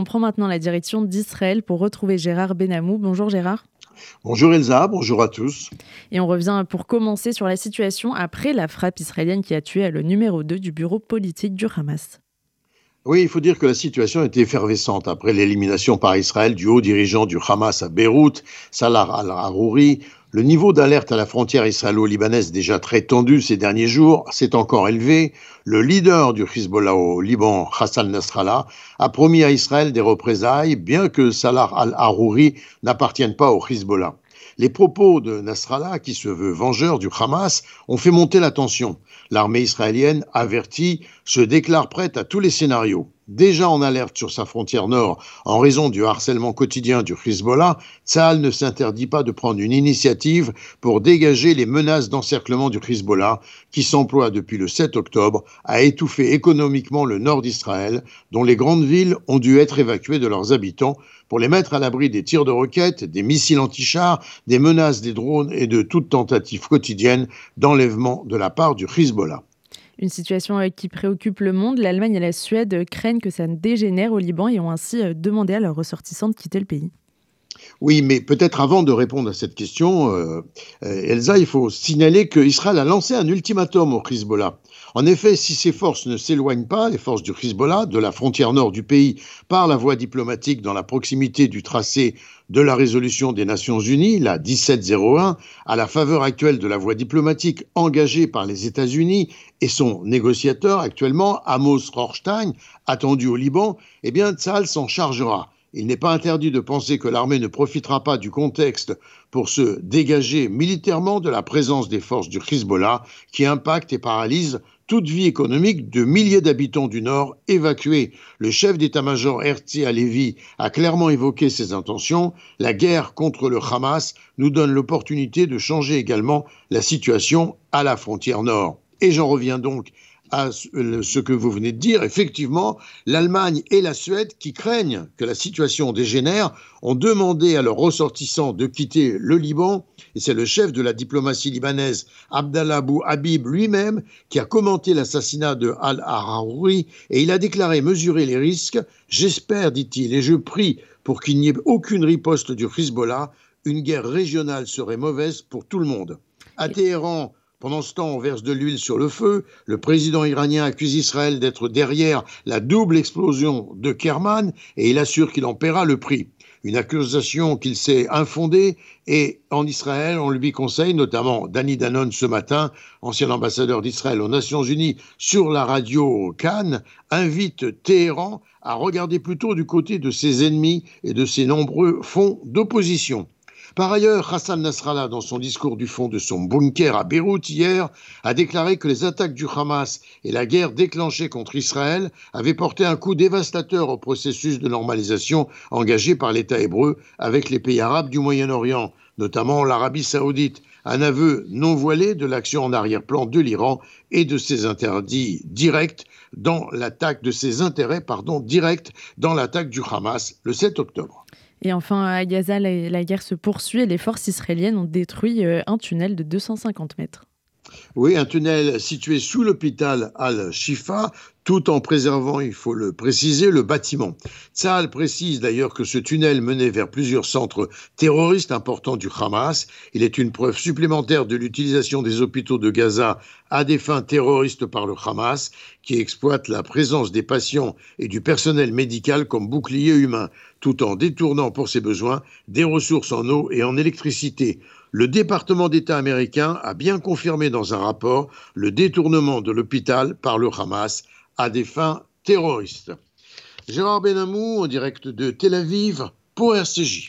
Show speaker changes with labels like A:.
A: On prend maintenant la direction d'Israël pour retrouver Gérard Benamou. Bonjour Gérard.
B: Bonjour Elsa, bonjour à tous.
A: Et on revient pour commencer sur la situation après la frappe israélienne qui a tué le numéro 2 du bureau politique du Hamas.
B: Oui, il faut dire que la situation est effervescente après l'élimination par Israël du haut dirigeant du Hamas à Beyrouth, Salah al-Harouri, le niveau d'alerte à la frontière israélo-libanaise déjà très tendu ces derniers jours s'est encore élevé. Le leader du Hezbollah au Liban, Hassan Nasrallah, a promis à Israël des représailles, bien que Salah al-Harouri n'appartienne pas au Hezbollah. Les propos de Nasrallah, qui se veut vengeur du Hamas, ont fait monter la tension. L'armée israélienne, avertie, se déclare prête à tous les scénarios déjà en alerte sur sa frontière nord en raison du harcèlement quotidien du Hezbollah, Tsahal ne s'interdit pas de prendre une initiative pour dégager les menaces d'encerclement du Hezbollah qui s'emploie depuis le 7 octobre à étouffer économiquement le nord d'Israël, dont les grandes villes ont dû être évacuées de leurs habitants pour les mettre à l'abri des tirs de roquettes, des missiles anti-chars, des menaces des drones et de toute tentative quotidienne d'enlèvement de la part du Hezbollah.
A: Une situation euh, qui préoccupe le monde. L'Allemagne et la Suède craignent que ça ne dégénère au Liban et ont ainsi euh, demandé à leurs ressortissants de quitter le pays.
B: Oui, mais peut-être avant de répondre à cette question, euh, Elsa, il faut signaler qu'Israël a lancé un ultimatum au Hezbollah. En effet, si ces forces ne s'éloignent pas, les forces du Hezbollah, de la frontière nord du pays par la voie diplomatique dans la proximité du tracé de la résolution des Nations Unies, la 1701, à la faveur actuelle de la voie diplomatique engagée par les États-Unis et son négociateur actuellement, Amos Rothstein, attendu au Liban, eh bien, Tzal s'en chargera. Il n'est pas interdit de penser que l'armée ne profitera pas du contexte pour se dégager militairement de la présence des forces du Hezbollah qui impactent et paralysent toute vie économique de milliers d'habitants du Nord évacués. Le chef d'état-major Herzi Alevi a clairement évoqué ses intentions. La guerre contre le Hamas nous donne l'opportunité de changer également la situation à la frontière Nord. Et j'en reviens donc à ce que vous venez de dire, effectivement, l'Allemagne et la Suède, qui craignent que la situation dégénère, ont demandé à leurs ressortissants de quitter le Liban. Et c'est le chef de la diplomatie libanaise, Abdallah Abou Habib lui-même, qui a commenté l'assassinat de Al-Araoui. Et il a déclaré mesurer les risques. J'espère, dit-il, et je prie pour qu'il n'y ait aucune riposte du Hezbollah. Une guerre régionale serait mauvaise pour tout le monde. À Téhéran, pendant ce temps, on verse de l'huile sur le feu. Le président iranien accuse Israël d'être derrière la double explosion de Kerman et il assure qu'il en paiera le prix. Une accusation qu'il sait infondée et en Israël, on lui conseille, notamment Danny Danone ce matin, ancien ambassadeur d'Israël aux Nations Unies, sur la radio Cannes, invite Téhéran à regarder plutôt du côté de ses ennemis et de ses nombreux fonds d'opposition. Par ailleurs, Hassan Nasrallah, dans son discours du fond de son bunker à Beyrouth hier, a déclaré que les attaques du Hamas et la guerre déclenchée contre Israël avaient porté un coup dévastateur au processus de normalisation engagé par l'État hébreu avec les pays arabes du Moyen-Orient, notamment l'Arabie saoudite, un aveu non voilé de l'action en arrière-plan de l'Iran et de ses interdits directs dans l'attaque de ses intérêts pardon, directs dans l'attaque du Hamas le 7 octobre.
A: Et enfin, à Gaza, la, guerre se poursuit et les forces israéliennes ont détruit euh, un tunnel de 250 mètres.
B: Oui, un tunnel situé sous l'hôpital Al-Shifa, tout en préservant, il faut le préciser, le bâtiment. Tsahal précise d'ailleurs que ce tunnel menait vers plusieurs centres terroristes importants du Hamas. Il est une preuve supplémentaire de l'utilisation des hôpitaux de Gaza à des fins terroristes par le Hamas, qui exploite la présence des patients et du personnel médical comme bouclier humain, tout en détournant pour ses besoins des ressources en eau et en électricité. Le département d'État américain a bien confirmé dans un rapport le détournement de l'hôpital par le Hamas à des fins terroristes. Gérard Benamou, en direct de Tel Aviv, pour RCJ.